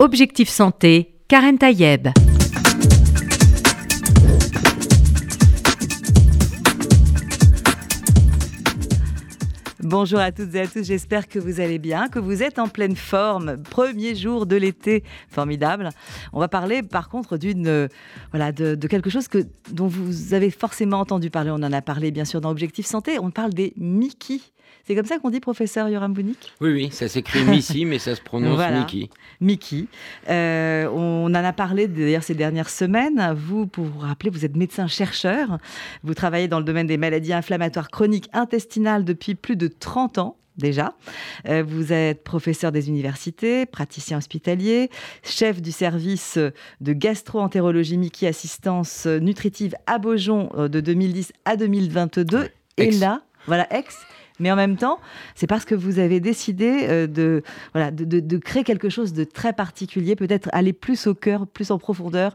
Objectif Santé, Karen Tayeb. Bonjour à toutes et à tous, j'espère que vous allez bien, que vous êtes en pleine forme. Premier jour de l'été, formidable. On va parler par contre d'une euh, voilà de, quelque chose que dont vous avez forcément entendu parler. On en a parlé bien sûr dans Objectif Santé. On parle des Mickey. C'est comme ça qu'on dit professeur Yoram Bounik Oui, oui, ça s'écrit Missy, mais ça se prononce voilà. Mickey. Mickey. Euh, on en a parlé d'ailleurs ces dernières semaines. Vous, pour vous rappeler, vous êtes médecin-chercheur. Vous travaillez dans le domaine des maladies inflammatoires chroniques intestinales depuis plus de 30 ans déjà. Euh, vous êtes professeur des universités, praticien hospitalier, chef du service de gastro-entérologie Mickey Assistance Nutritive à Beaujon euh, de 2010 à 2022. Et là, voilà, ex mais en même temps, c'est parce que vous avez décidé euh, de, créer quelque chose de très particulier, peut-être aller plus au cœur, plus en profondeur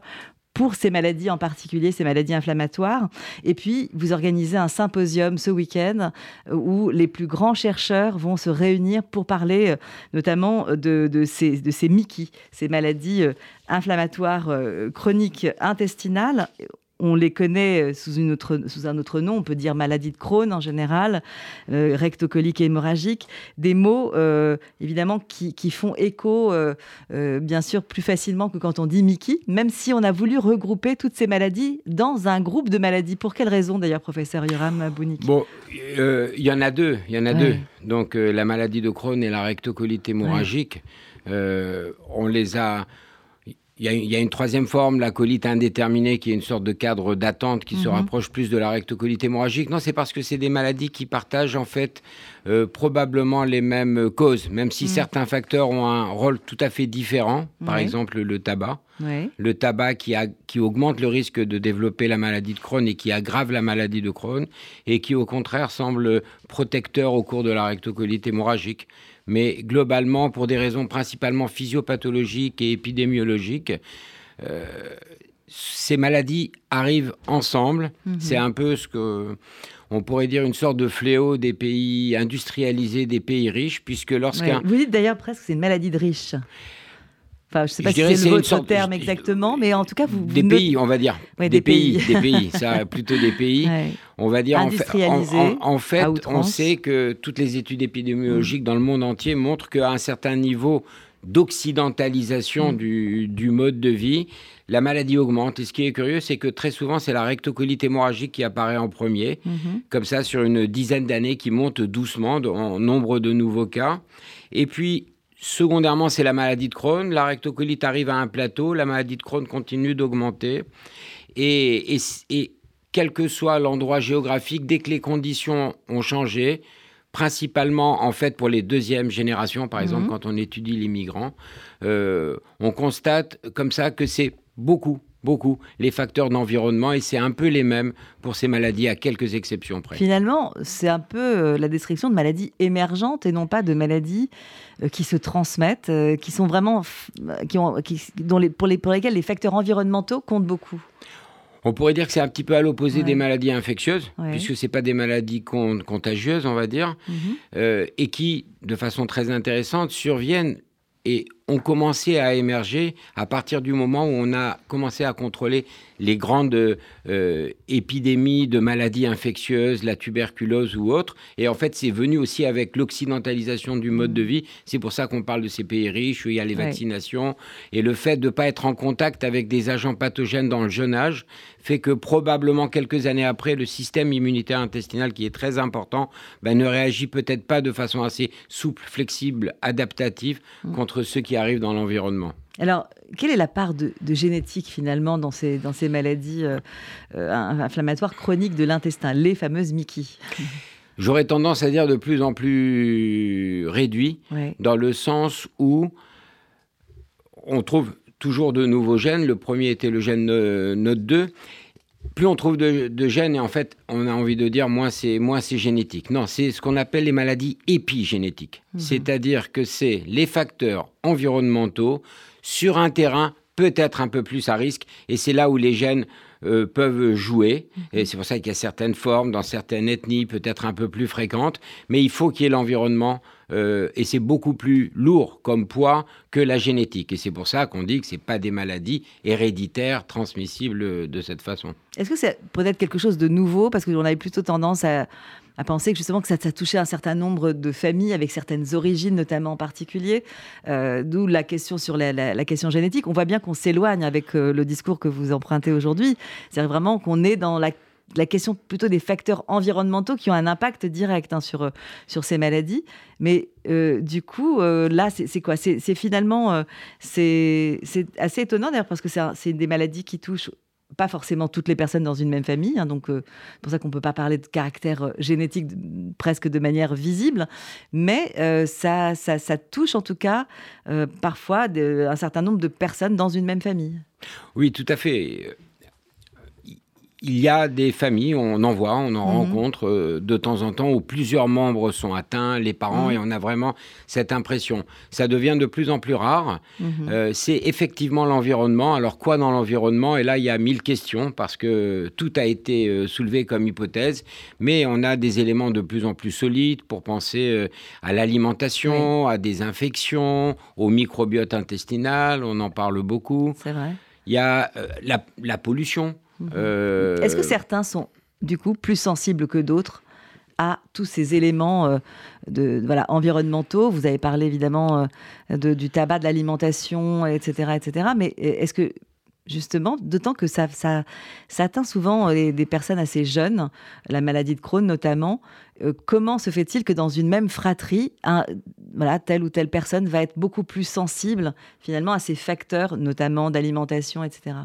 pour ces maladies en particulier, ces maladies inflammatoires. Et puis, vous organisez un symposium ce week-end euh, où les plus grands chercheurs vont se réunir pour parler euh, notamment de, ces, de ces Mickey, ces maladies inflammatoires chroniques intestinales on les connaît euh, sous, une autre, sous, un autre nom, on peut dire maladie de Crohn en général, euh, rectocolique et hémorragique, des mots euh, évidemment qui, font écho bien sûr plus facilement que quand on dit Mickey, même si on a voulu regrouper toutes ces maladies dans un groupe de maladies. Pour quelle raison d'ailleurs, professeur Yoram Bounik Bon, il y en a deux, il y en a deux. Donc la maladie de Crohn et la rectocolite hémorragique, on les a il y, a, une troisième forme, la colite indéterminée, qui est une sorte de cadre d'attente qui se mhm. rapproche plus de la rectocolite hémorragique. Non, c'est parce que c'est des maladies qui partagent en fait euh, probablement les mêmes causes, même si mhm. certains facteurs ont un rôle tout à fait différent. Par exemple, le tabac. Le tabac qui, a, qui augmente le risque de développer la maladie de Crohn et qui aggrave la maladie de Crohn, et qui au contraire semble protecteur au cours de la rectocolite hémorragique mais globalement, pour des raisons principalement physiopathologiques et épidémiologiques, euh, ces maladies arrivent ensemble. Mhm. C'est un peu ce que on pourrait dire une sorte de fléau des pays industrialisés, des pays riches, puisque lorsqu'un... Vous dites d'ailleurs presque que c'est une maladie de riches. Enfin, je ne sais pas si c'est votre terme exactement, mais en tout cas, vous. Des pays, on va dire. des, pays. des pays. Ça, plutôt des pays. On va dire. Industrialisés. En fait, en, fait on sait que toutes les études épidémiologiques mm. dans le monde entier montrent qu'à un certain niveau d'occidentalisation mm. du, du, mode de vie, la maladie augmente. Et ce qui est curieux, c'est que très souvent, c'est la rectocolite hémorragique qui apparaît en premier, mm-hmm. comme ça, sur une dizaine d'années, qui monte doucement en nombre de nouveaux cas. Et puis, Secondairement, c'est la maladie de Crohn. La rectocolite arrive à un plateau, la maladie de Crohn continue d'augmenter. Et, quel que soit l'endroit géographique, dès que les conditions ont changé, principalement en fait pour les deuxièmes générations, par exemple, mhm. quand on étudie les migrants, euh, on constate comme ça que c'est beaucoup, beaucoup les facteurs d'environnement et c'est un peu les mêmes pour ces maladies à quelques exceptions près. Finalement, c'est un peu euh, la description de maladies émergentes et non pas de maladies euh, qui se transmettent, euh, qui sont vraiment qui ont, dont les, pour, les, pour lesquelles les facteurs environnementaux comptent beaucoup. On pourrait dire que c'est un petit peu à l'opposé des maladies infectieuses, puisque ce pas des maladies contagieuses, on va dire, mhm. et qui, de façon très intéressante, surviennent et ont commencé à émerger à partir du moment où on a commencé à contrôler les grandes euh, épidémies de maladies infectieuses, la tuberculose ou autres. Et en fait, c'est venu aussi avec l'occidentalisation du mode de vie. C'est pour ça qu'on parle de ces pays riches où il y a les vaccinations. Et le fait de ne pas être en contact avec des agents pathogènes dans le jeune âge fait que probablement quelques années après, le système immunitaire intestinal, qui est très important, ben, ne réagit peut-être pas de façon assez souple, flexible, adaptative mm. contre ceux qui arrive dans l'environnement. Alors, quelle est la part de, génétique finalement dans ces, dans ces maladies euh, euh, inflammatoires chroniques de l'intestin, les fameuses Mickey? J'aurais tendance à dire de plus en plus réduit, dans le sens où on trouve toujours de nouveaux gènes. Le premier était le gène NOT2 plus on trouve de, gènes, et en fait, on a envie de dire moins c'est moins c'est génétique. Non, c'est ce qu'on appelle les maladies épigénétiques. Mhm. C'est-à-dire que c'est les facteurs environnementaux sur un terrain peut-être un peu plus à risque, et c'est là où les gènes euh, peuvent jouer. Mhm. Et c'est pour ça qu'il y a certaines formes, dans certaines ethnies, peut-être un peu plus fréquentes, mais il faut qu'il y ait l'environnement euh, et c'est beaucoup plus lourd comme poids que la génétique. Et c'est pour ça qu'on dit que ce pas des maladies héréditaires transmissibles de cette façon. Est-ce que c'est peut-être quelque chose de nouveau? Parce qu'on avait plutôt tendance à, penser que justement que ça, ça, touchait un certain nombre de familles avec certaines origines, notamment en particulier. Euh, d'où la question sur la, question génétique. On voit bien qu'on s'éloigne avec euh, le discours que vous empruntez aujourd'hui. C'est vraiment qu'on est dans la la question plutôt des facteurs environnementaux qui ont un impact direct hein, sur, euh, sur ces maladies. Mais euh, du coup, euh, là, c'est quoi? C'est finalement, c'est assez étonnant d'ailleurs parce que c'est des maladies qui touchent pas forcément toutes les personnes dans une même famille, hein, donc c'est pour ça qu'on ne peut pas parler de caractère génétique presque de manière visible, mais ça, ça, ça, touche en tout cas parfois un certain nombre de personnes dans une même famille. Oui, tout à fait il y a des familles, on en voit, on en mhm. rencontre euh, de temps en temps où plusieurs membres sont atteints, les parents, mhm. et on a vraiment cette impression. Ça devient de plus en plus rare. Mhm. Euh, c'est effectivement l'environnement. Alors quoi dans l'environnement? Et là, il y a mille questions parce que tout a été euh, soulevé comme hypothèse, mais on a des éléments de plus en plus solides pour penser à l'alimentation, à des infections, au microbiote intestinal, on en parle beaucoup. C'est vrai. Il y a la pollution. Euh, Est-ce que certains sont du coup plus sensibles que d'autres à tous ces éléments euh, de, voilà, environnementaux? Vous avez parlé évidemment euh, du tabac, de l'alimentation, etc., etc. Mais est-ce que justement, d'autant que ça, ça, atteint souvent des personnes assez jeunes, la maladie de Crohn notamment. comment se fait-il que dans une même fratrie, voilà, telle ou telle personne va être beaucoup plus sensible finalement à ces facteurs, notamment d'alimentation, etc.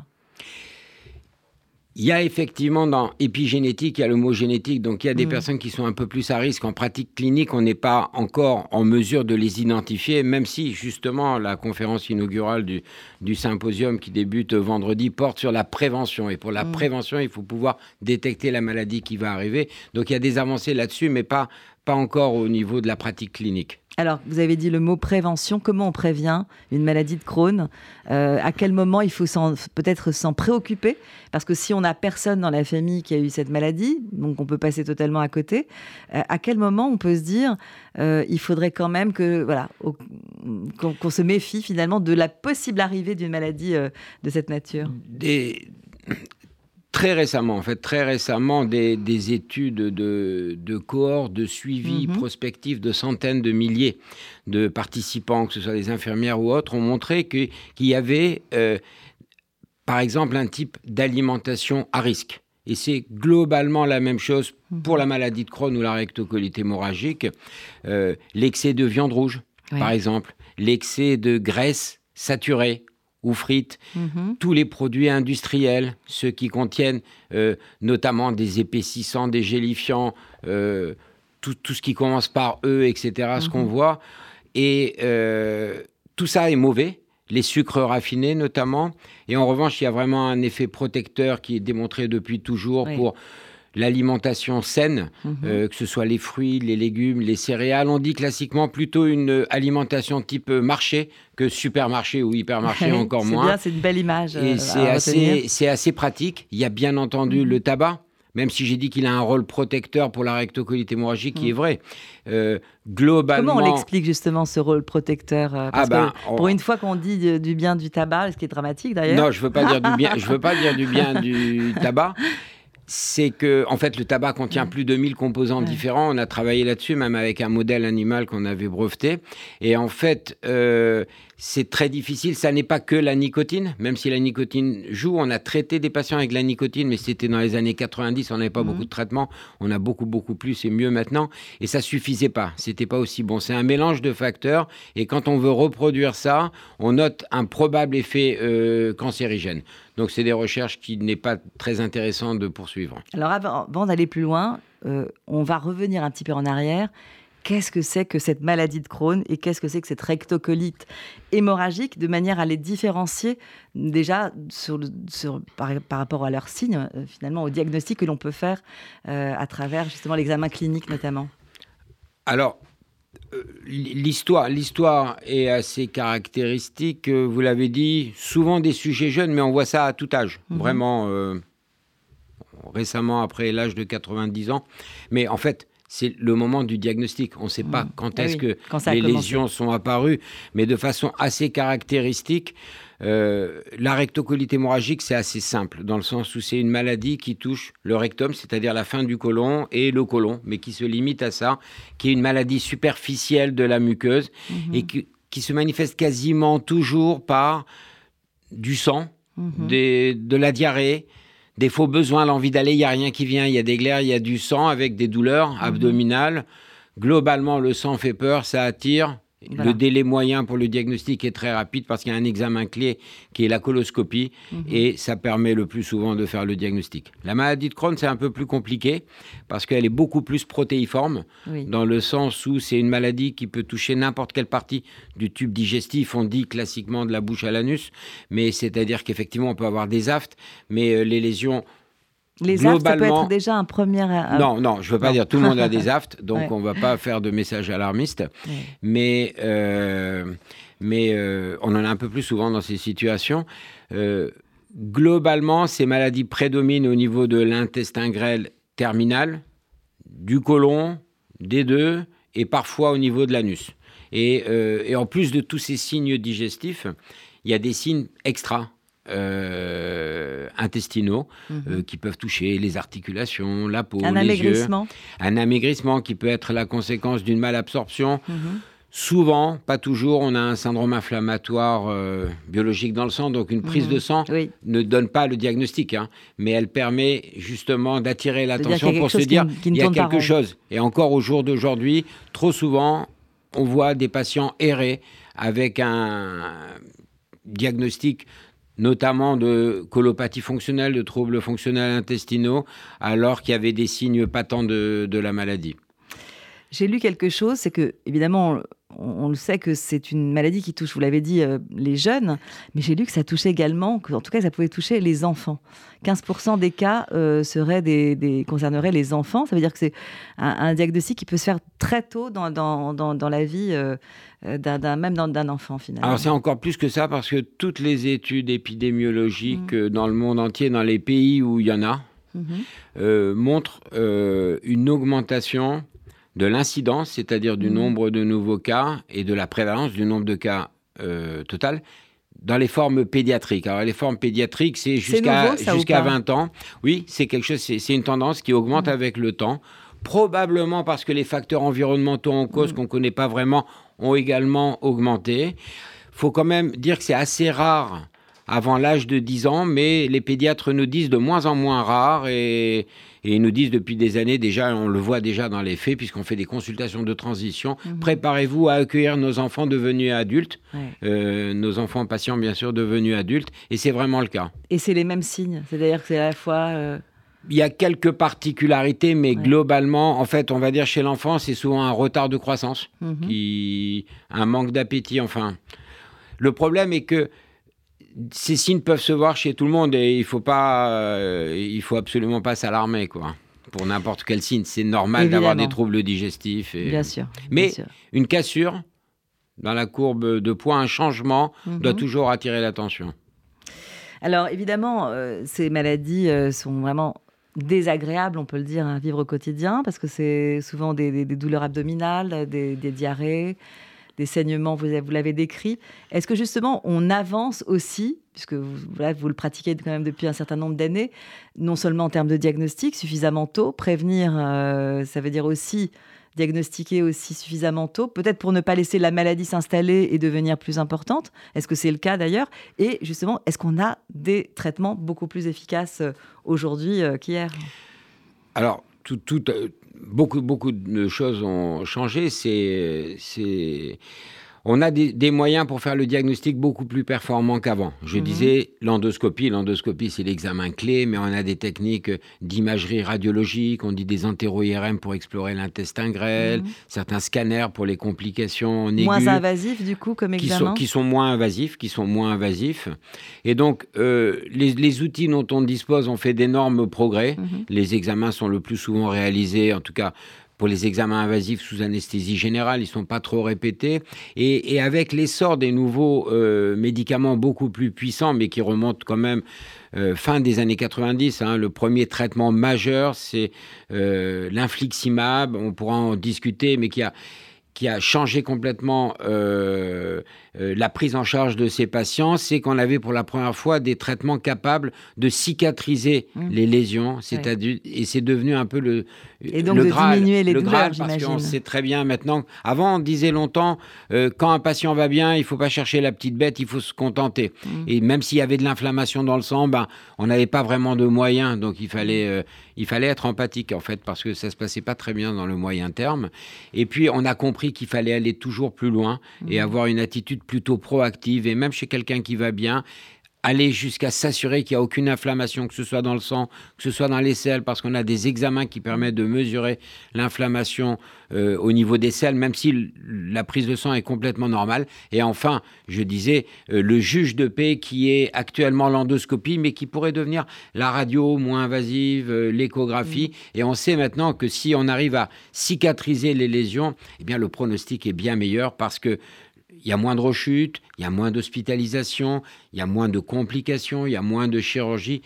Il y a effectivement dans épigénétique, il y a le mot génétique, donc il y a des mm. personnes qui sont un peu plus à risque. En pratique clinique, on n'est pas encore en mesure de les identifier, même si justement la conférence inaugurale du, du symposium qui débute vendredi porte sur la prévention. Et pour la mm. prévention, il faut pouvoir détecter la maladie qui va arriver. Donc il y a des avancées là-dessus, mais pas, pas encore au niveau de la pratique clinique. Alors, vous avez dit le mot prévention. Comment on prévient une maladie de Crohn? Euh, À quel moment il faut peut-être s'en préoccuper? Parce que si on n'a personne dans la famille qui a eu cette maladie, donc on peut passer totalement à côté. Euh, à quel moment on peut se dire euh, il faudrait quand même que voilà qu'on se méfie finalement de la possible arrivée d'une maladie de cette nature? Des très récemment, en fait, très récemment, des, études de, de cohortes, de suivi mhm. prospectif de centaines de milliers de participants, que ce soit des infirmières ou autres, ont montré qu'il y avait, euh, par exemple, un type d'alimentation à risque. Et c'est globalement la même chose mhm. pour la maladie de Crohn ou la rectocolite hémorragique. Euh, l'excès de viande rouge, par exemple, l'excès de graisse saturée, ou frites, mhm. tous les produits industriels, ceux qui contiennent euh, notamment des épaississants, des gélifiants, euh, tout, ce qui commence par E, etc., ce qu'on mhm. voit. Et euh, tout ça est mauvais, les sucres raffinés notamment. Et en revanche, il y a vraiment un effet protecteur qui est démontré depuis toujours pour l'alimentation saine, mhm. euh, que ce soit les fruits, les légumes, les céréales. On dit classiquement plutôt une alimentation type marché que supermarché ou hypermarché encore moins. C'est une belle image. Et euh, c'est assez, pratique. Il y a bien entendu mhm. le tabac. Même si j'ai dit qu'il a un rôle protecteur pour la rectocolite hémorragique, qui est mhm. vrai. Euh, globalement. Comment on l'explique justement ce rôle protecteur Parce ah ben, que pour une fois qu'on dit du bien du tabac, ce qui est dramatique d'ailleurs. Non, je veux pas dire du bien. Je veux pas dire du bien du tabac c'est que, en fait, le tabac contient plus de 1000 composants différents. On a travaillé là-dessus, même avec un modèle animal qu'on avait breveté. Et en fait, euh, c'est très difficile. Ça n'est pas que la nicotine, même si la nicotine joue. On a traité des patients avec la nicotine, mais c'était dans les années 90. On n'avait pas mhm. beaucoup de traitements. On a beaucoup, beaucoup plus et mieux maintenant. Et ça suffisait pas. C'était pas aussi bon. C'est un mélange de facteurs. Et quand on veut reproduire ça, on note un probable effet euh, cancérigène. Donc, c'est des recherches qui n'est pas très intéressant de poursuivre. Alors, avant, d'aller plus loin, euh, on va revenir un petit peu en arrière qu'est-ce que c'est que cette maladie de Crohn et qu'est-ce que c'est que cette rectocolite hémorragique, de manière à les différencier déjà sur, par, rapport à leurs signes, euh, finalement au diagnostic que l'on peut faire euh, à travers justement l'examen clinique notamment? Alors, euh, l'histoire, l'histoire est assez caractéristique. Vous l'avez dit, souvent des sujets jeunes, mais on voit ça à tout âge. Mhm. Vraiment, récemment après l'âge de 90 ans. Mais en fait, c'est le moment du diagnostic. On ne sait pas Mmh. quand Ah est-ce oui, que quand les lésions sont apparues, mais de façon assez caractéristique. euh, la rectocolite hémorragique, c'est assez simple, dans le sens où c'est une maladie qui touche le rectum, c'est-à-dire la fin du côlon et le côlon, mais qui se limite à ça, qui est une maladie superficielle de la muqueuse Mhm. et qui, qui se manifeste quasiment toujours par du sang, des- de la diarrhée, des faux besoins, l'envie d'aller, il n'y a rien qui vient, il y a des glaires, il y a du sang avec des douleurs Mhm. abdominales. Globalement, le sang fait peur, ça attire. Voilà. Le délai moyen pour le diagnostic est très rapide parce qu'il y a un examen clé qui est la coloscopie Mhm. et ça permet le plus souvent de faire le diagnostic. La maladie de Crohn, c'est un peu plus compliqué parce qu'elle est beaucoup plus protéiforme Oui. dans le sens où c'est une maladie qui peut toucher n'importe quelle partie du tube digestif. On dit classiquement de la bouche à l'anus, mais c'est-à-dire qu'effectivement, on peut avoir des aftes, mais euh, les lésions. Les aftes, ça peut être déjà un premier. euh, Non, non, je veux pas non. dire tout le monde a des aftes, donc Ouais. on va pas faire de messages alarmistes, Ouais. mais, euh, mais euh, on en a un peu plus souvent dans ces situations. Euh, globalement, ces maladies prédominent au niveau de l'intestin grêle terminal, du côlon, des deux, et parfois au niveau de l'anus. Et, euh, et en plus de tous ces signes digestifs, il y a des signes extra. Euh, intestinaux Mhm. euh, qui peuvent toucher les articulations, la peau, un les yeux. amaigrissement. Un amaigrissement qui peut être la conséquence d'une malabsorption. Mhm. Souvent, pas toujours, on a un syndrome inflammatoire euh, biologique dans le sang, donc une prise Mhm. de sang Oui. ne donne pas le diagnostic, hein, mais elle permet justement d'attirer dire qu'il y a l'attention quelque pour se chose dire ne- qui ne il y a quelque chose. Et encore au jour d'aujourd'hui, trop souvent, on voit des patients errer avec un diagnostic notamment de colopathie fonctionnelle, de troubles fonctionnels intestinaux, alors qu'il y avait des signes patents de, de la maladie. J'ai lu quelque chose, c'est que, évidemment, on, on le sait que c'est une maladie qui touche, vous l'avez dit, euh, les jeunes, mais j'ai lu que ça touchait également, que, en tout cas, ça pouvait toucher les enfants. 15% des cas euh, seraient des, des- concerneraient les enfants. Ça veut dire que c'est un, un diagnostic qui peut se faire très tôt dans, dans, dans, dans la vie, euh, d'un, même d'un enfant, finalement. Alors c'est encore plus que ça parce que toutes les études épidémiologiques Mm. dans le monde entier, dans les pays où il y en a, Mhm. euh, montrent une augmentation de l'incidence, c'est-à-dire du Mhm. nombre de nouveaux cas et de la prévalence du nombre de cas euh, total dans les formes pédiatriques. Alors les formes pédiatriques, c'est jusqu'à pas 20 ans. Oui, c'est quelque chose, c'est une tendance qui augmente Mhm. avec le temps. Probablement parce que les facteurs environnementaux en cause Mhm. qu'on ne connaît pas vraiment ont également augmenté. faut quand même dire que c'est assez rare avant l'âge de 10 ans, mais les pédiatres nous disent de moins en moins rare et, et ils nous disent depuis des années déjà, on le voit déjà dans les faits, puisqu'on fait des consultations de transition, Mhm. préparez-vous à accueillir nos enfants devenus adultes, Ouais. euh, nos enfants patients bien sûr devenus adultes, et c'est vraiment le cas. Et c'est les mêmes signes. C'est-à-dire que c'est à la fois. euh, Il y a quelques particularités, mais Ouais. globalement, en fait, on va dire chez l'enfant, c'est souvent un retard de croissance, mhm. qui, un manque d'appétit, enfin. Le problème est que ces signes peuvent se voir chez tout le monde et il faut pas, euh, il faut absolument pas s'alarmer, quoi. Pour n'importe quel signe, c'est normal d'avoir des troubles digestifs. Et... Bien sûr. Mais- bien sûr. Une cassure dans la courbe de poids, un changement doit Mhm. toujours attirer l'attention. Alors évidemment, euh, ces maladies euh, sont vraiment désagréables, on peut le dire, à vivre au quotidien, parce que c'est souvent des, des- des douleurs abdominales, des, des diarrhées, des saignements, vous, vous l'avez décrit. Est-ce que justement on avance aussi, puisque vous, le pratiquez quand même depuis un certain nombre d'années, non seulement en termes de diagnostic suffisamment tôt, prévenir, euh, ça veut dire aussi diagnostiquer aussi suffisamment tôt, peut-être pour ne pas laisser la maladie s'installer et devenir plus importante? Est-ce que c'est le cas d'ailleurs? Et justement, est-ce qu'on a des traitements beaucoup plus efficaces euh, aujourd'hui euh, qu'hier? Alors, tout, tout, beaucoup, beaucoup de choses ont changé. C'est, on a des, des moyens pour faire le diagnostic beaucoup plus performants qu'avant. Je Mhm. disais l'endoscopie. L'endoscopie, c'est l'examen clé, mais on a des techniques d'imagerie radiologique. On dit des entéro-IRM pour explorer l'intestin grêle, Mhm. certains scanners pour les complications aiguës Moins invasif du coup comme qui sont, examen qui sont moins invasifs, qui sont moins invasifs. Et donc, euh, les, les outils dont on dispose ont fait d'énormes progrès. Mhm. Les examens sont le plus souvent réalisés, en tout cas pour les examens invasifs sous anesthésie générale, ils sont pas trop répétés. Et, avec l'essor des nouveaux euh, médicaments beaucoup plus puissants, mais qui remontent quand même euh, fin des années 90. Hein, le premier traitement majeur, c'est euh, l'infliximab. On pourra en discuter, mais qui a qui a changé complètement euh, euh, la prise en charge de ces patients, c'est qu'on avait pour la première fois des traitements capables de cicatriser mmh. les lésions, c'est-à-dire et c'est devenu un peu le et donc de diminuer les douleurs, parce qu'on sait très bien maintenant. Avant, on disait longtemps euh, quand un patient va bien, il faut pas chercher la petite bête, il faut se contenter. Mmh. Et même s'il y avait de l'inflammation dans le sang, ben on n'avait pas vraiment de moyens, donc il fallait il fallait être empathique en fait parce que ça se passait pas très bien dans le moyen terme. Et puis on a compris qu'il fallait aller toujours plus loin et mmh. avoir une attitude plutôt proactive. Et même chez quelqu'un qui va bien, aller jusqu'à s'assurer qu'il n'y a aucune inflammation, que ce soit dans le sang, que ce soit dans les selles, parce qu'on a des examens qui permettent de mesurer l'inflammation euh, au niveau des selles, même si la prise de sang est complètement normale. Et enfin, je disais, euh, le juge de paix qui est actuellement l'endoscopie, mais qui pourrait devenir la radio moins invasive, euh, l'échographie. Mmh. Et on sait maintenant que si on arrive à cicatriser les lésions, eh bien le pronostic est bien meilleur parce que il y a moins de rechutes, il y a moins d'hospitalisation, il y a moins de complications, il y a moins de chirurgie.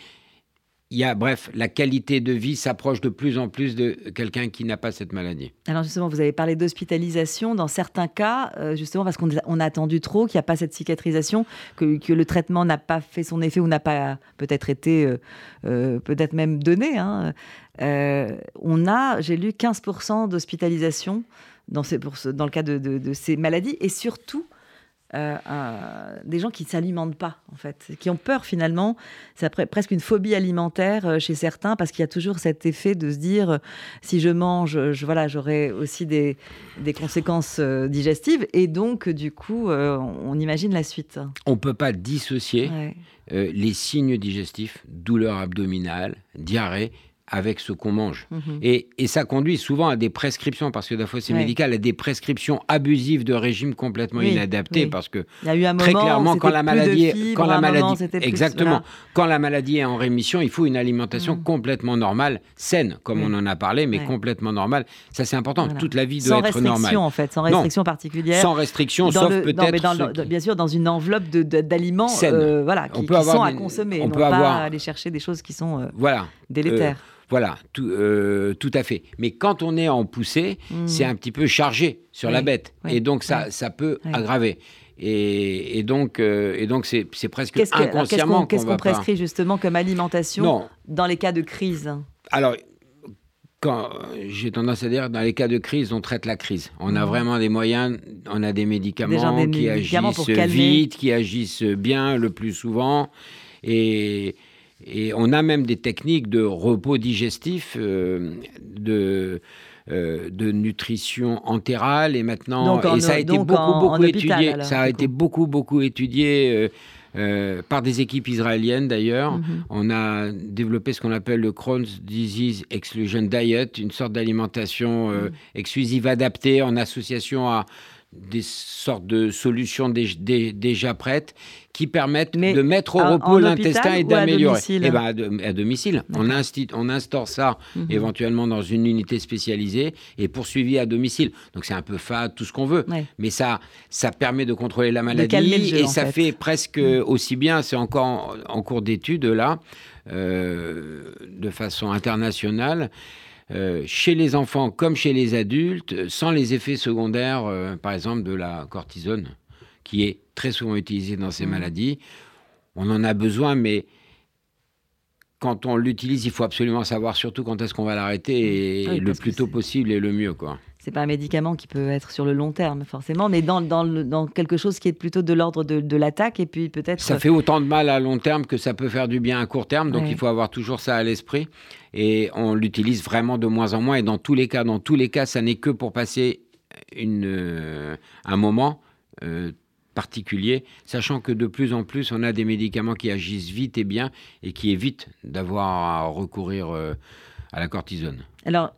Il y a, bref, la qualité de vie s'approche de plus en plus de quelqu'un qui n'a pas cette maladie. Alors justement, vous avez parlé d'hospitalisation. Dans certains cas, euh, justement parce qu'on a attendu trop, qu'il n'y a pas cette cicatrisation, que, le traitement n'a pas fait son effet ou n'a pas peut-être été, euh, euh, peut-être même donné. Hein, on a, j'ai lu, 15% d'hospitalisation dans, dans le cas de, ces maladies, et surtout euh, des gens qui ne s'alimentent pas, en fait, qui ont peur finalement. C'est presque une phobie alimentaire euh, chez certains, parce qu'il y a toujours cet effet de se dire, euh, si je mange, je, voilà, j'aurai aussi des, des conséquences digestives, et donc, du coup, on, imagine la suite. On ne peut pas dissocier les signes digestifs, douleur abdominale, diarrhée, avec ce qu'on mange. Mhm. et, et, ça conduit souvent à des prescriptions, parce que la fois c'est médical, à des prescriptions abusives de régime complètement inadaptés, parce que Il y a eu un très clairement, quand la maladie, est, quand la maladie, exactement, quand la maladie est en rémission, il faut une alimentation mhm. complètement normale, saine, comme on en a parlé, mais complètement normale. Ça c'est important. Toute la vie doit être normale. Sans restriction en fait, sans restriction particulière. Sans restriction, sauf peut-être. Bien sûr, dans une enveloppe d'aliments, euh, voilà, qui, sont à consommer. On, peut pas aller chercher des choses qui sont euh, voilà. délétères. Euh, voilà, tout, euh, tout, à fait. Mais quand on est en poussée, hmm. c'est un petit peu chargé sur la bête. Et donc, ça, ça peut aggraver. Et, donc, euh, et donc c'est, presque inconsciemment. Qu'est-ce qu'on, prescrit justement comme alimentation dans les cas de crise? Alors, quand, j'ai tendance à dire, dans les cas de crise, on traite la crise. On a hmm. vraiment des moyens, on a des médicaments qui agissent vite, qui agissent bien le plus souvent. Et, et on a même des techniques de repos digestif, euh, de, euh, de nutrition entérale et maintenant et ça a été beaucoup beaucoup étudié. ça a été beaucoup beaucoup étudié. par des équipes israéliennes d'ailleurs. Mhm. On a développé ce qu'on appelle le Crohn's Disease Exclusion Diet, une sorte d'alimentation euh, mhm. exclusive adaptée en association à des sortes de solutions déjà prêtes qui permettent de mettre au repos l'intestin et d'améliorer. Eh ben, à, domicile. On, on, instaure ça mhm. éventuellement dans une unité spécialisée et poursuivi à domicile. Donc c'est un peu fade, tout ce qu'on veut. Mais ça, ça permet de contrôler la maladie et ça fait, presque mhm. aussi bien, c'est encore en, cours d'étude là, euh, de façon internationale. Euh, chez les enfants comme chez les adultes, sans les effets secondaires, euh, par exemple, de la cortisone, qui est très souvent utilisée dans ces mmh. maladies. On en a besoin, mais quand on l'utilise, il faut absolument savoir surtout quand est-ce qu'on va l'arrêter et le plus tôt possible et le mieux. quoi c'est pas un médicament qui peut être sur le long terme forcément, mais dans, dans, dans quelque chose qui est plutôt de l'ordre de, de l'attaque et puis peut-être. Ça fait autant de mal à long terme que ça peut faire du bien à court terme, donc il faut avoir toujours ça à l'esprit et on l'utilise vraiment de moins en moins et dans tous les cas, dans tous les cas, ça n'est que pour passer une, euh, un moment. Euh, particulier, sachant que de plus en plus, on a des médicaments qui agissent vite et bien et qui évitent d'avoir à recourir euh, à la cortisone. Alors,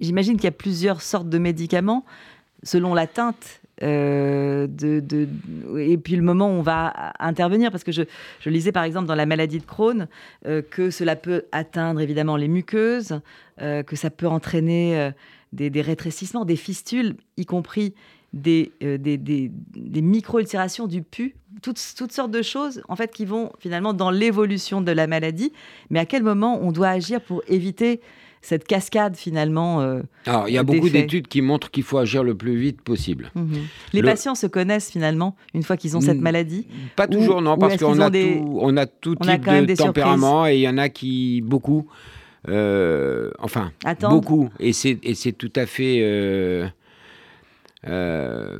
J'imagine qu'il y a plusieurs sortes de médicaments selon la teinte euh, et puis le moment où on va intervenir, parce que je, lisais par exemple dans la maladie de Crohn euh, que cela peut atteindre évidemment les muqueuses, euh, que ça peut entraîner des, rétrécissements, des fistules, y compris des, micro-ulcérations du pu, toutes, toutes, sortes de choses en fait qui vont finalement dans l'évolution de la maladie. Mais à quel moment on doit agir pour éviter cette cascade finalement. Euh, Alors, il y a beaucoup d'études qui montrent qu'il faut agir le plus vite possible. Mhm. Les patients se connaissent finalement une fois qu'ils ont cette maladie Pas toujours, non, parce qu'on a, tout, on a tout type de tempérament et il y en a qui, beaucoup, euh, enfin, beaucoup, et c'est tout à fait. Euh,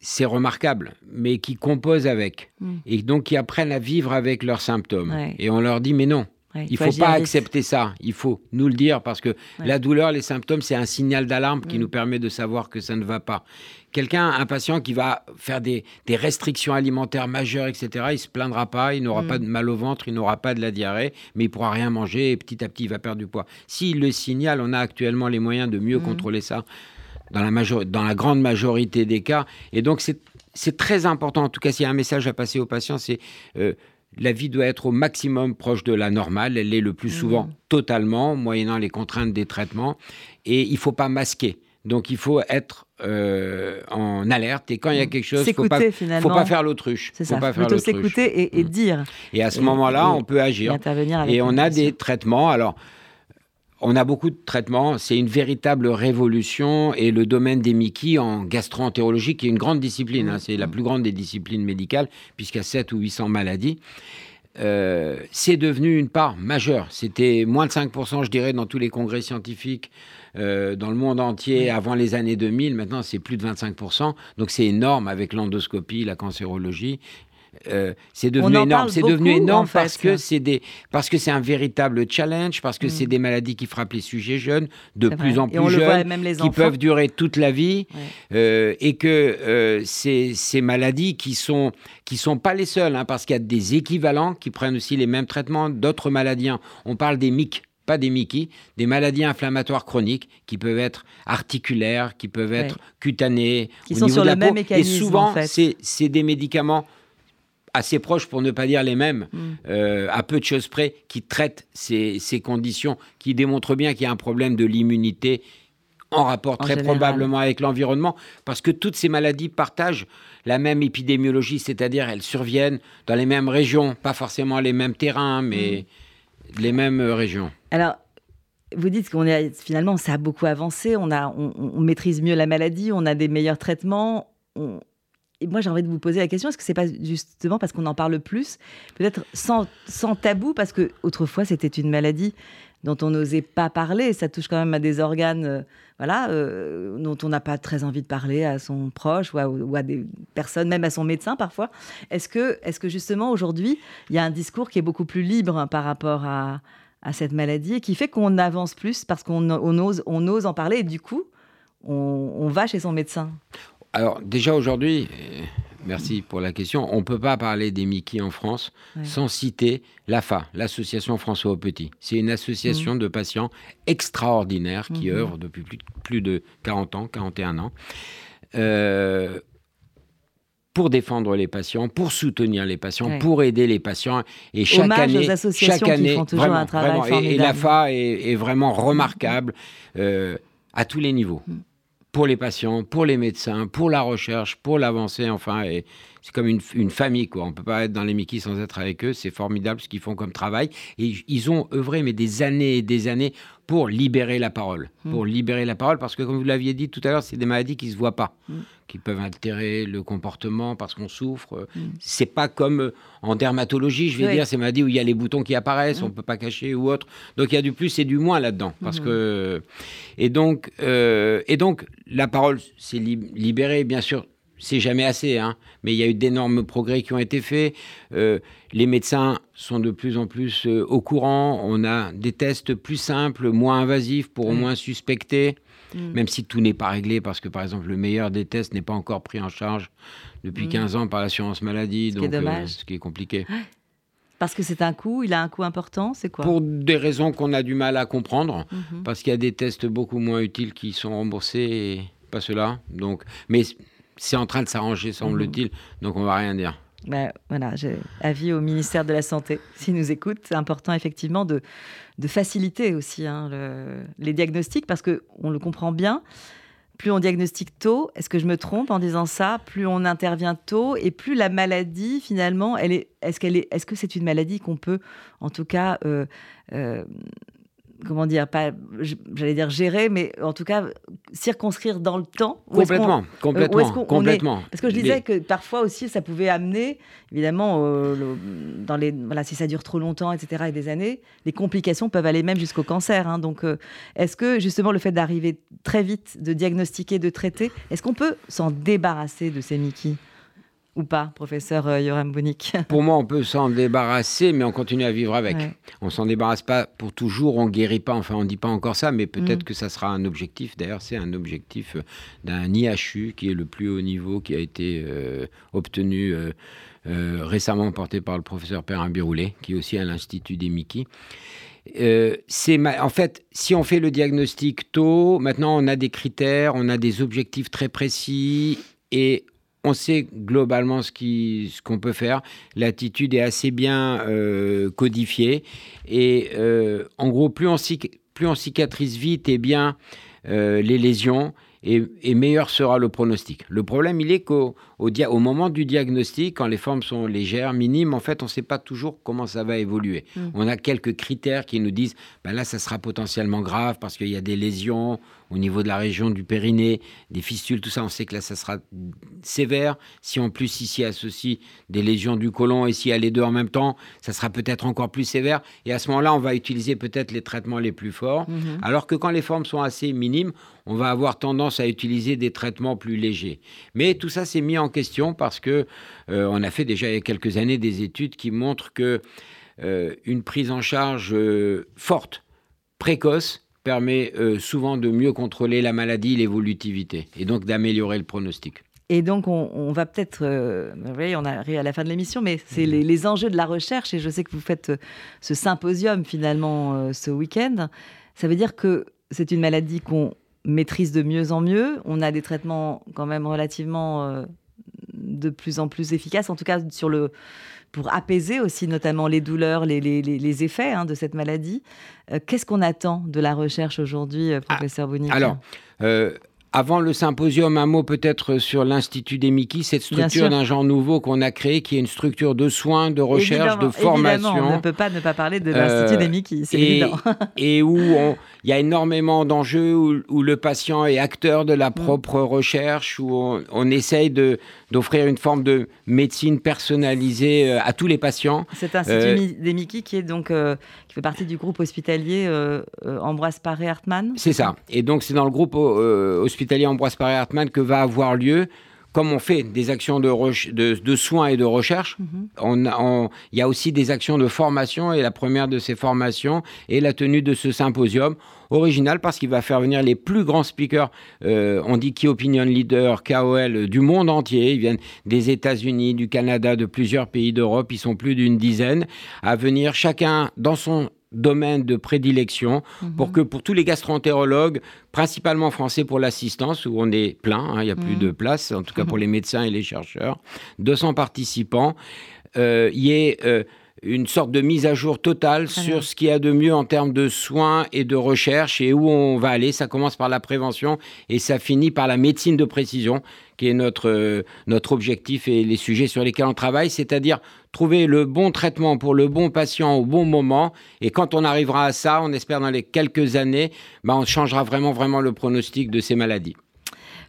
c'est remarquable, mais qui composent avec. Mm. Et donc qui apprennent à vivre avec leurs symptômes. Et on leur dit, mais non, il ne faut, pas accepter ça. Il faut nous le dire parce que la douleur, les symptômes, c'est un signal d'alarme qui mm. nous permet de savoir que ça ne va pas. Quelqu'un, un patient qui va faire des, restrictions alimentaires majeures, etc., il se plaindra pas, il n'aura mm. pas de mal au ventre, il n'aura pas de la diarrhée, mais il pourra rien manger et petit à petit il va perdre du poids. S'il le signale, on a actuellement les moyens de mieux mm. contrôler ça dans la, dans la grande majorité des cas. Et donc c'est très important, en tout cas s'il y a un message à passer aux patients, c'est euh, la vie doit être au maximum proche de la normale. Elle l'est le plus souvent mmh. totalement, moyennant les contraintes des traitements. Et il ne faut pas masquer. Donc il faut être euh, en alerte et quand il y a mmh. quelque chose, il ne faut pas faire l'autruche. C'est ça, il faut s'écouter et, mmh. dire. Et à ce moment-là, on peut agir. Et, et on a des traitements. Alors, on a beaucoup de traitements, c'est une véritable révolution et le domaine des Mickey en gastro-entérologie, qui est une grande discipline, hein, c'est la plus grande des disciplines médicales, puisqu'il y a 7 ou 800 maladies, euh, c'est devenu une part majeure. C'était moins de 5%, je dirais, dans tous les congrès scientifiques euh, dans le monde entier avant les années 2000. Maintenant, c'est plus de 25%. Donc, c'est énorme avec l'endoscopie, la cancérologie. Euh, c'est devenu énorme. C'est devenu énorme parce que c'est des parce que c'est un véritable challenge, parce que mm. c'est des maladies qui frappent les sujets jeunes, de plus en plus jeunes, qui peuvent durer toute la vie, euh, et que euh, ces maladies qui sont qui sont pas les seules, hein, parce qu'il y a des équivalents qui prennent aussi les mêmes traitements d'autres maladies. On parle des MIC, pas des Mickey, des maladies inflammatoires chroniques qui peuvent être articulaires, qui peuvent être cutanées, qui sont sur le même mécanisme. Et souvent, c'est des médicaments assez proches, pour ne pas dire les mêmes, mm. euh, à peu de choses près, qui traitent ces, conditions, qui démontrent bien qu'il y a un problème de l'immunité en rapport très probablement avec l'environnement, parce que toutes ces maladies partagent la même épidémiologie, c'est-à-dire elles surviennent dans les mêmes régions, pas forcément les mêmes terrains, mais mm. les mêmes régions. Alors, vous dites qu'on est finalement ça a beaucoup avancé, on, a, on, maîtrise mieux la maladie, on a des meilleurs traitements, on, et moi, j'ai envie de vous poser la question est-ce que c'est pas justement parce qu'on en parle plus, peut-être sans, tabou, parce que autrefois c'était une maladie dont on n'osait pas parler. Ça touche quand même à des organes, euh, voilà, euh, dont on n'a pas très envie de parler à son proche ou à, des personnes, même à son médecin parfois. Est-ce que, est que justement aujourd'hui, il y a un discours qui est beaucoup plus libre par rapport à, cette maladie et qui fait qu'on avance plus parce qu'on on ose, on ose en parler et du coup, on va chez son médecin? Alors déjà aujourd'hui, euh, merci pour la question, on ne peut pas parler des Mickey en France sans citer l'AFA, l'Association François Petit. C'est une association mmh. de patients extraordinaires qui mmh. œuvrent depuis plus, de 40 ans, 41 ans. Euh, pour défendre les patients, pour soutenir les patients, pour aider les patients. Et chaque année, aux associations chaque année, qui font toujours un travail Et, l'AFA est, vraiment remarquable euh, à tous les niveaux. Pour les patients, pour les médecins, pour la recherche, pour l'avancée, enfin, c'est comme une, famille, quoi. On peut pas être dans les Mickey sans être avec eux. C'est formidable ce qu'ils font comme travail. Et ils ont œuvré, mais des années et des années, pour libérer la parole. Hmm. Pour libérer la parole, parce que, comme vous l'aviez dit tout à l'heure, c'est des maladies qui se voient pas, hmm. qui peuvent altérer le comportement parce qu'on souffre. Ce hmm. C'est pas comme euh, en dermatologie, je vais dire, ces maladies où il y a les boutons qui apparaissent, on peut pas cacher ou autre. Donc il y a du plus et du moins là-dedans, parce que et donc euh, et donc la parole s'est libérée, bien sûr c'est jamais assez, hein, mais il y a eu d'énormes progrès qui ont été faits. Euh, les médecins sont de plus en plus euh, au courant. On a des tests plus simples, moins invasifs pour au mm. moins suspecter, mm. même si tout n'est pas réglé, parce que par exemple, le meilleur des tests n'est pas encore pris en charge depuis 15 mm. ans par l'assurance maladie, ce donc euh, ce qui est compliqué. Parce que c'est un coût, il a un coût important, c'est quoi? Pour des raisons qu'on a du mal à comprendre, mm-hmm. parce qu'il y a des tests beaucoup moins utiles qui sont remboursés et pas ceux-là. Donc, mais c'est en train de s'arranger, semble-t-il, donc on va rien dire. Bah, voilà, avis au ministère de la Santé, s'ils nous écoutent. C'est important effectivement de, de faciliter aussi hein, les diagnostics parce qu'on le comprend bien. Plus on diagnostique tôt, est-ce que je me trompe en disant ça? Plus on intervient tôt et plus la maladie finalement, elle est, est-ce qu'elle est, est-ce que c'est une maladie qu'on peut, en tout cas, euh, euh, comment dire, pas, j'allais dire gérer, mais en tout cas circonscrire dans le temps. Complètement, complètement, complètement. Parce que je disais que parfois aussi ça pouvait amener, évidemment, euh, dans les, voilà, si ça dure trop longtemps, etc., et des années, les complications peuvent aller même jusqu'au cancer. Hein. donc, euh, est-ce que justement le fait d'arriver très vite, de diagnostiquer, de traiter, est-ce qu'on peut s'en débarrasser de ces Mickey? Ou pas, professeur euh, Yoram Bonik Pour moi, on peut s'en débarrasser, mais on continue à vivre avec. On On s'en débarrasse pas pour toujours, on guérit pas. Enfin, on dit pas encore ça, mais peut-être mm. que ça sera un objectif. D'ailleurs, c'est un objectif euh, d'un IHU qui est le plus haut niveau qui a été euh, obtenu récemment porté par le professeur Perrin Biroulet, qui est aussi à l'Institut des Mickey. c'est en fait, si on fait le diagnostic tôt, maintenant on a des critères, on a des objectifs très précis et on sait globalement ce qu'on ce qu'on peut faire. L'attitude est assez bien euh, codifiée. Et euh, en gros, plus on, plus on cicatrise vite et bien euh, les lésions, et, meilleur sera le pronostic. Le problème, il est qu'au au, moment du diagnostic, quand les formes sont légères, minimes, en fait, on ne sait pas toujours comment ça va évoluer. Mm. On a quelques critères qui nous disent, ben là, ça sera potentiellement grave parce qu'il y a des lésions au niveau de la région du périnée, des fistules, tout ça. On sait que là, ça sera sévère. Si en plus, ici associe des lésions du côlon et s'il y a les deux en même temps, ça sera peut-être encore plus sévère. Et à ce moment-là, on va utiliser peut-être les traitements les plus forts. Mm-hmm. Alors que quand les formes sont assez minimes, on va avoir tendance à utiliser des traitements plus légers. Mais tout ça s'est mis en question parce que euh, on a fait déjà il y a quelques années des études qui montrent que euh, une prise en charge euh, forte, précoce, permet souvent de mieux contrôler la maladie, l'évolutivité, et donc d'améliorer le pronostic. Et donc, on, va peut-être. vous voyez, on arrive à la fin de l'émission, mais c'est mhm. les, les, enjeux de la recherche. Et je sais que vous faites ce symposium finalement ce week-end. Ça veut dire que c'est une maladie qu'on maîtrise de mieux en mieux. On a des traitements quand même relativement euh, de plus en plus efficaces, en tout cas sur le, pour apaiser aussi notamment les douleurs, les, les, les effets hein, de cette maladie. Euh, qu'est-ce qu'on attend de la recherche aujourd'hui, euh, professeur ah, Alors, avant le symposium, un mot peut-être sur l'Institut des Mickey, cette structure d'un genre nouveau qu'on a créé, qui est une structure de soins, de recherche, de formation. on ne peut pas ne pas parler de l'Institut des Mickey, c'est évident. et où il y a énormément d'enjeux, où, le patient est acteur de la mm. propre recherche, où on, on essaye d'offrir une forme de médecine personnalisée euh, à tous les patients. Cet Institut euh, des Mickey qui est donc euh, fait partie du groupe hospitalier Ambroise Paré Hartmann. C'est ça. Et donc c'est dans le groupe hospitalier hospitalier Ambroise Paré Hartmann que va avoir lieu comme on fait des actions de, de, soins et de recherche, mhm. il y a aussi des actions de formation et la première de ces formations est la tenue de ce symposium original parce qu'il va faire venir les plus grands speakers, euh, on dit Key Opinion Leader, KOL, du monde entier. Ils viennent des États-Unis, du Canada, de plusieurs pays d'Europe. Ils sont plus d'une dizaine à venir chacun dans son domaine de prédilection pour mhm. que pour tous les gastroentérologues, principalement français pour l'assistance, où on est plein, hein, il n'y a plus mhm. de place, en tout cas pour les médecins et les chercheurs, 200 participants, euh, il y ait euh, une sorte de mise à jour totale sur ce qu'il y a de mieux en termes de soins et de recherche et où on va aller. Ça commence par la prévention et ça finit par la médecine de précision, qui est notre, euh, notre objectif et les sujets sur lesquels on travaille, c'est-à-dire trouver le bon traitement pour le bon patient au bon moment. Et quand on arrivera à ça, on espère dans les quelques années, bah, on changera vraiment, vraiment le pronostic de ces maladies.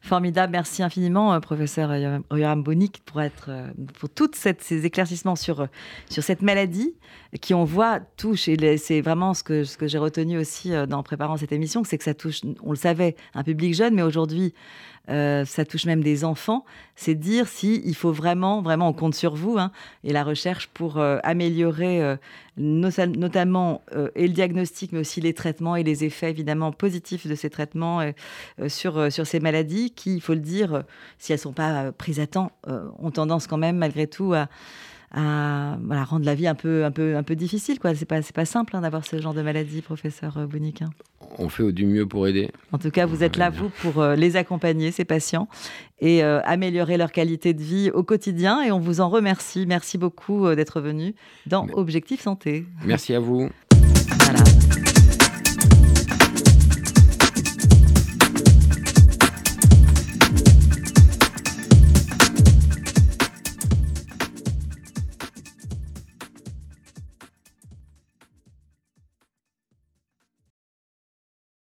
Formidable, merci infiniment, euh, professeur Yoram Bonik, pour, être, euh, pour tous ces éclaircissements sur, euh, sur cette maladie qui, on voit, touche, et c'est vraiment ce que, ce que j'ai retenu aussi en préparant cette émission, c'est que ça touche, on le savait, un public jeune, mais aujourd'hui, euh, ça touche même des enfants, c'est dire si il faut vraiment, vraiment, on compte sur vous hein, et la recherche pour euh, améliorer euh, notamment et le diagnostic, mais aussi les traitements et les effets évidemment positifs de ces traitements sur, sur ces maladies qui, il faut le dire, si elles ne sont pas prises à temps, ont tendance quand même malgré tout à à rendre la vie un peu, un peu, un peu difficile. Ce n'est pas, pas simple hein, d'avoir ce genre de maladie, professeur Bounic. On fait du mieux pour aider. En tout cas, vous êtes là, vous, pour les accompagner, ces patients, et améliorer leur qualité de vie au quotidien. Et on vous en remercie. Merci beaucoup d'être venu dans Objectif Santé. Merci à vous.